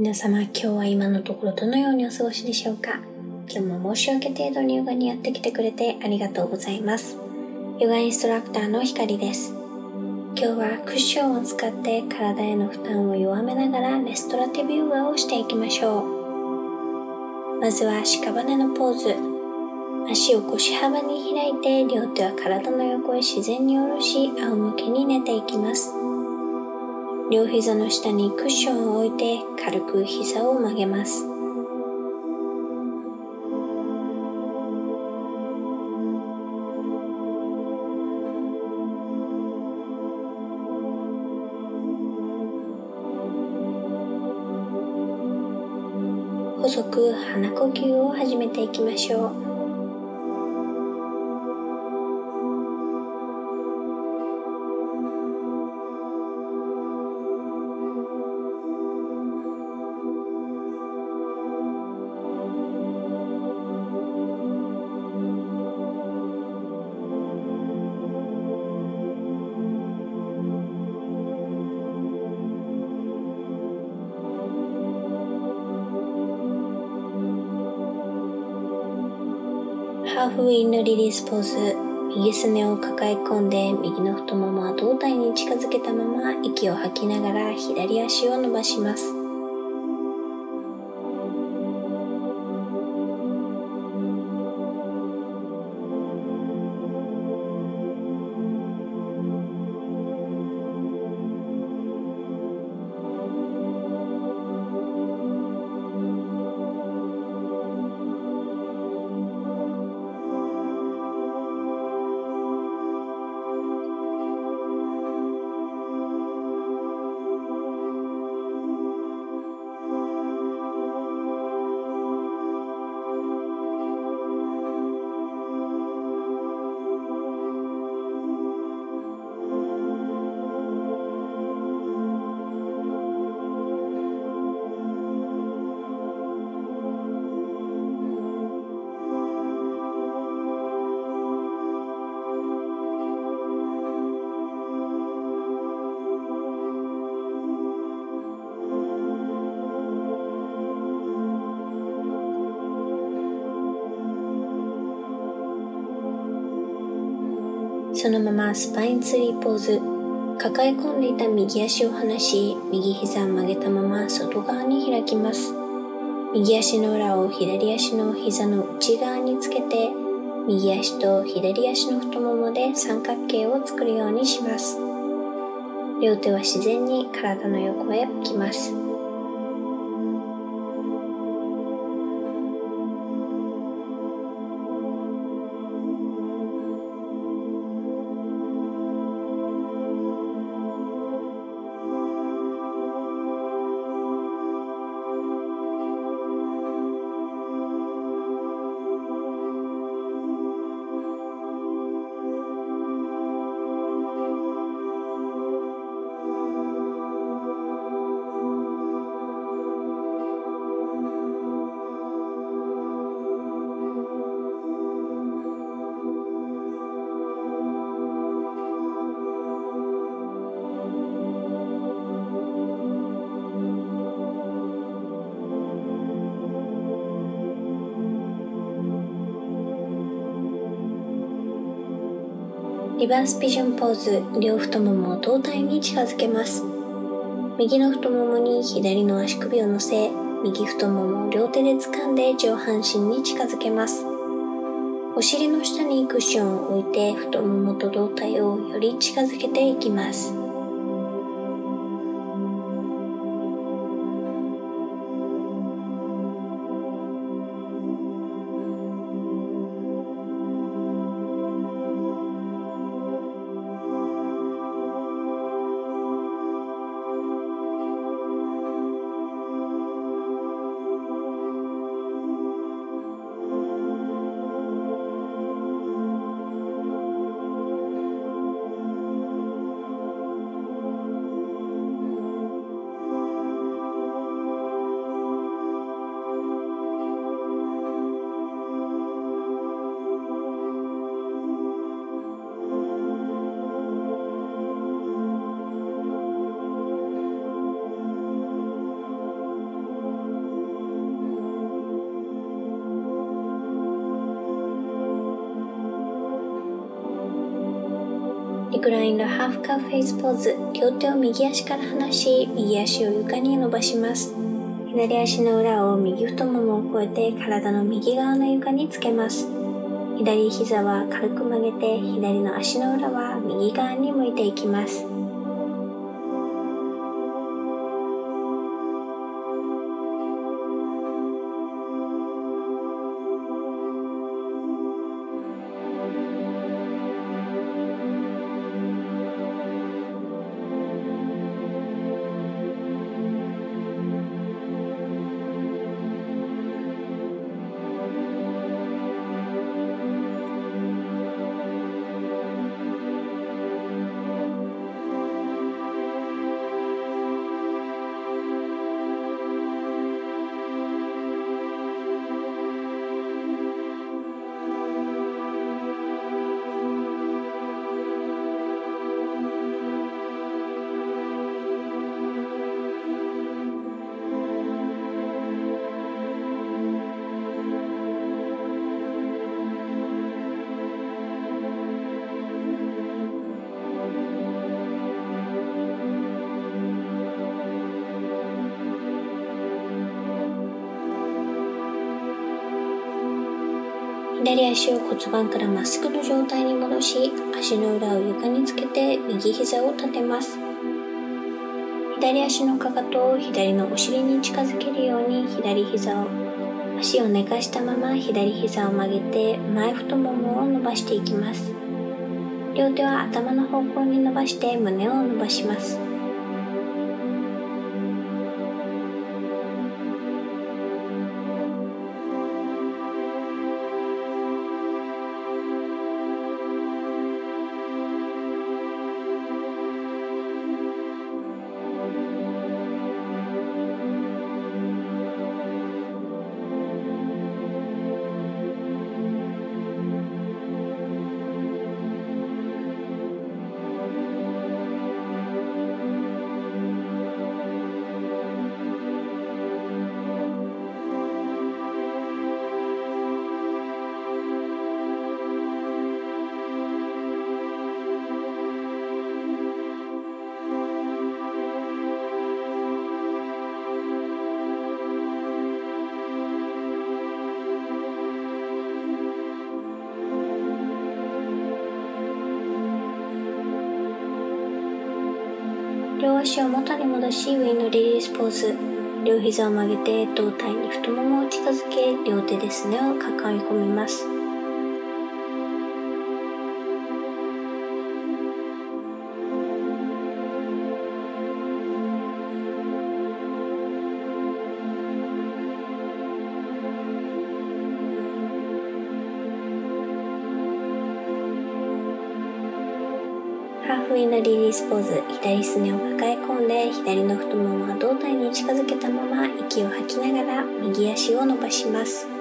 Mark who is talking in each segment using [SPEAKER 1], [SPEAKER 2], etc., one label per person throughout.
[SPEAKER 1] 皆様今日は今のところどのようにお過ごしでしょうか？今日も申し訳程度にヨガにやってきてくれてありがとうございます。ヨガインストラクターのひかりです。今日はクッションを使って体への負担を弱めながらレストラティブヨガをしていきましょう。まずは屍のポーズ。足を腰幅に開いて両手は体の横へ自然に下ろし仰向けに寝ていきます。両膝の下にクッションを置いて軽く膝を曲げます。細く鼻呼吸を始めていきましょう。ハーフウィンのリリースポーズ。右すねを抱え込んで右の太ももは胴体に近づけたまま息を吐きながら左足を伸ばします。そのままスパインツリーポーズ。抱え込んでいた右足を離し右膝を曲げたまま外側に開きます。右足の裏を左足の膝の内側につけて右足と左足の太ももで三角形を作るようにします。両手は自然に体の横へ置きます。リバースピジョンポーズ両太ももを胴体に近づけます。右の太ももに左の足首を乗せ右太ももを両手で掴んで上半身に近づけます。お尻の下にクッションを置いて太ももと胴体をより近づけていきます。Reclined Half Cow Face Pose 両手を右足から離し右足を床に伸ばします。左足の裏を右太ももを越えて体の右側の床につけます。左膝は軽く曲げて左の足の裏は右側に向いていきます。左足を骨盤からまっすぐの状態に戻し、足の裏を床につけて右膝を立てます。左足のかかとを左のお尻に近づけるように左膝を、足を寝かしたまま左膝を曲げて前太ももを伸ばしていきます。両手は頭の方向に伸ばして胸を伸ばします。両足を元に戻しウィンドリリースポーズ両膝を曲げて胴体に太ももを近づけ両手ですねを抱え込みます。なリリースポーズ左すねを抱え込んで左の太ももは胴体に近づけたまま息を吐きながら右足を伸ばします。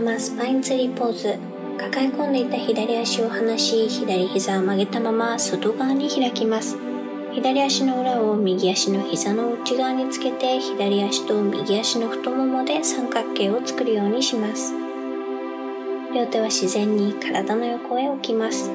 [SPEAKER 1] ままスパインツリーポーズ。抱え込んでいた左足を離し左膝を曲げたまま外側に開きます。左足の裏を右足の膝の内側につけて左足と右足の太ももで三角形を作るようにします。両手は自然に体の横へ置きます。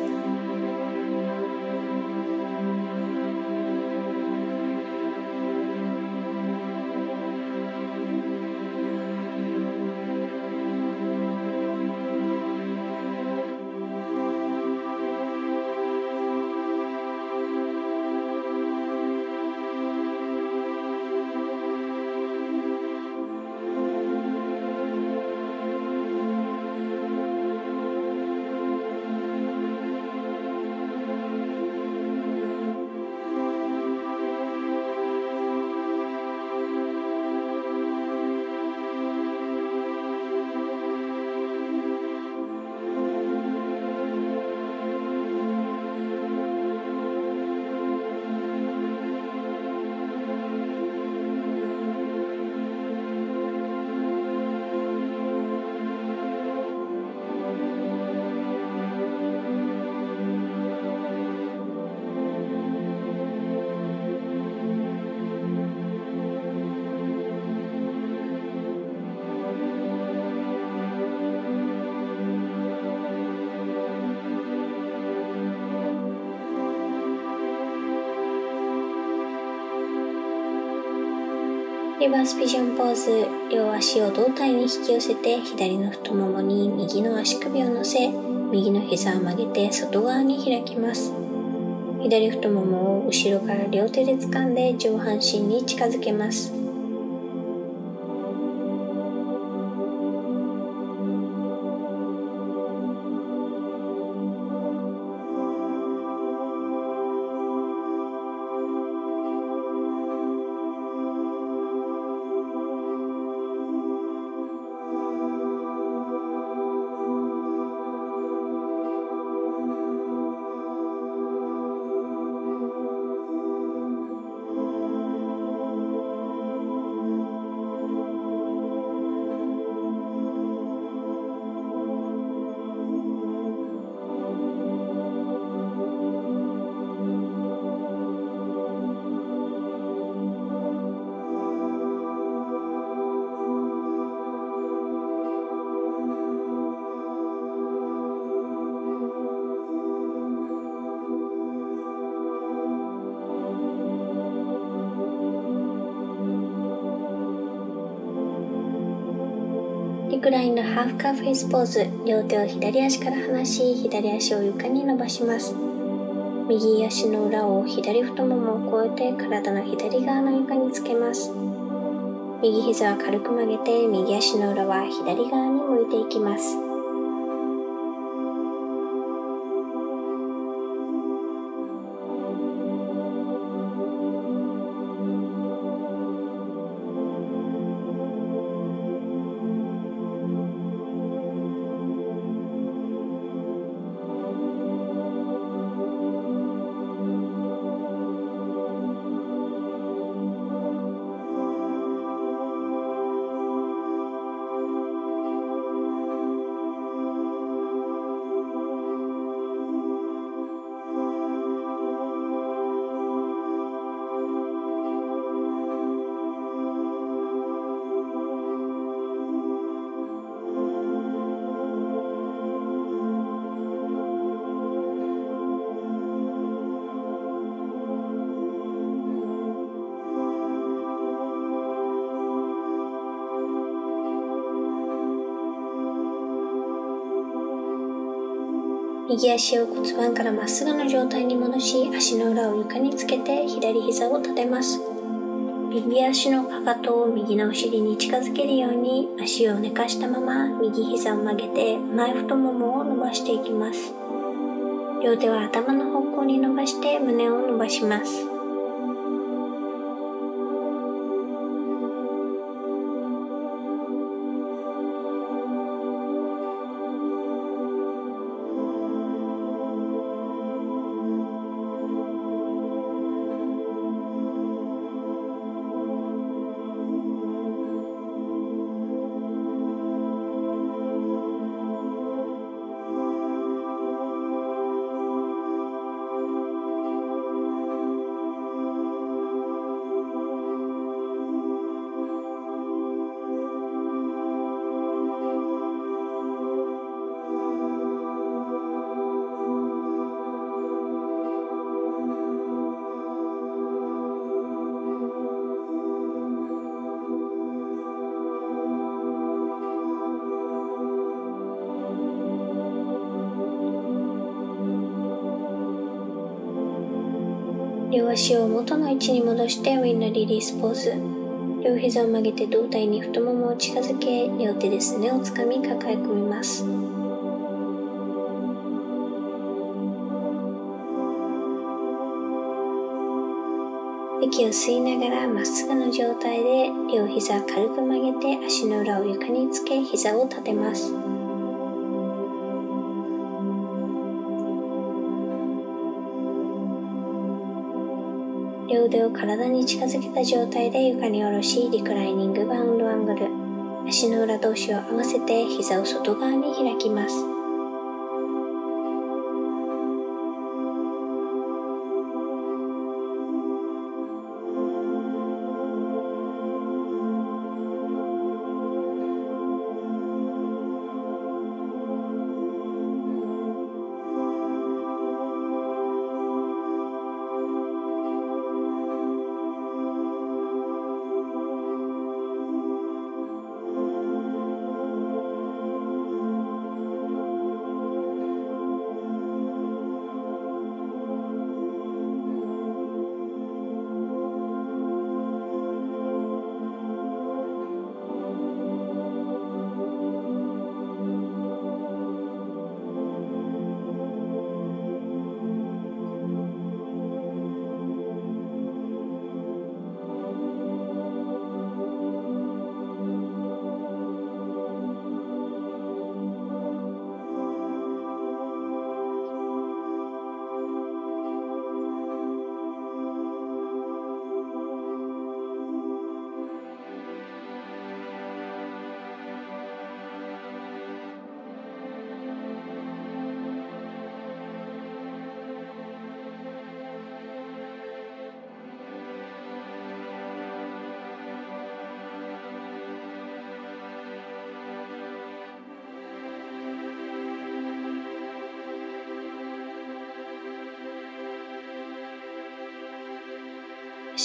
[SPEAKER 1] リバースピジョンポーズ両足を胴体に引き寄せて左の太ももに右の足首を乗せ右の膝を曲げて外側に開きます。左太ももを後ろから両手で掴んで上半身に近づけます。Reclined Half Cow Face Pose 両手を左足から離し左足を床に伸ばします。右足の裏を左太ももを越えて体の左側の床につけます。右膝は軽く曲げて右足の裏は左側に向いていきます。右足を骨盤からまっすぐの状態に戻し足の裏を床につけて左膝を立てます。右足のかかとを右のお尻に近づけるように足を寝かしたまま右膝を曲げて前太ももを伸ばしていきます。両手は頭の方向に伸ばして胸を伸ばします。両足を元の位置に戻してウィンのリリースポーズ。両膝を曲げて胴体に太ももを近づけ両手ですねをつかみ抱え込みます。息を吸いながらまっすぐの状態で両膝軽く曲げて足の裏を床につけ膝を立てます。両腕を体に近づけた状態で床に下ろしリクライニングバウンドアングル足の裏同士を合わせて膝を外側に開きます。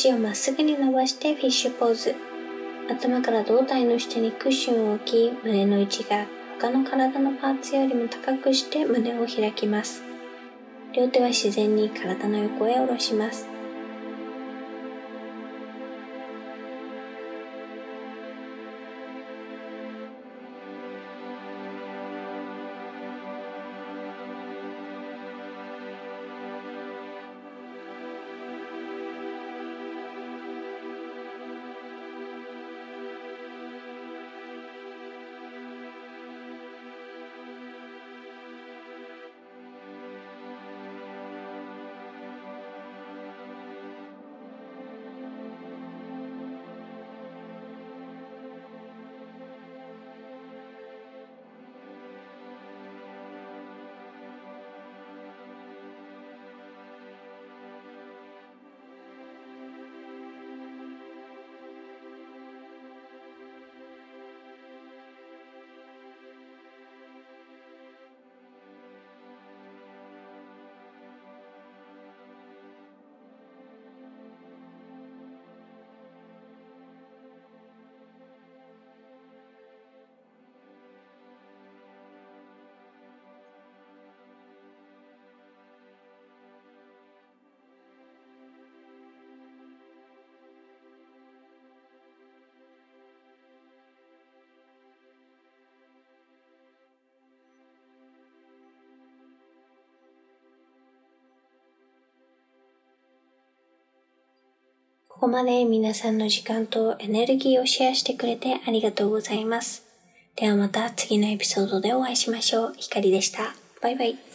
[SPEAKER 1] 足をまっすぐに伸ばしてフィッシュポーズ。頭から胴体の下にクッションを置き、胸の位置が他の体のパーツよりも高くして胸を開きます。両手は自然に体の横へ下ろします。ここまで皆さんの時間とエネルギーをシェアしてくれてありがとうございます。ではまた次のエピソードでお会いしましょう。ひかりでした。バイバイ。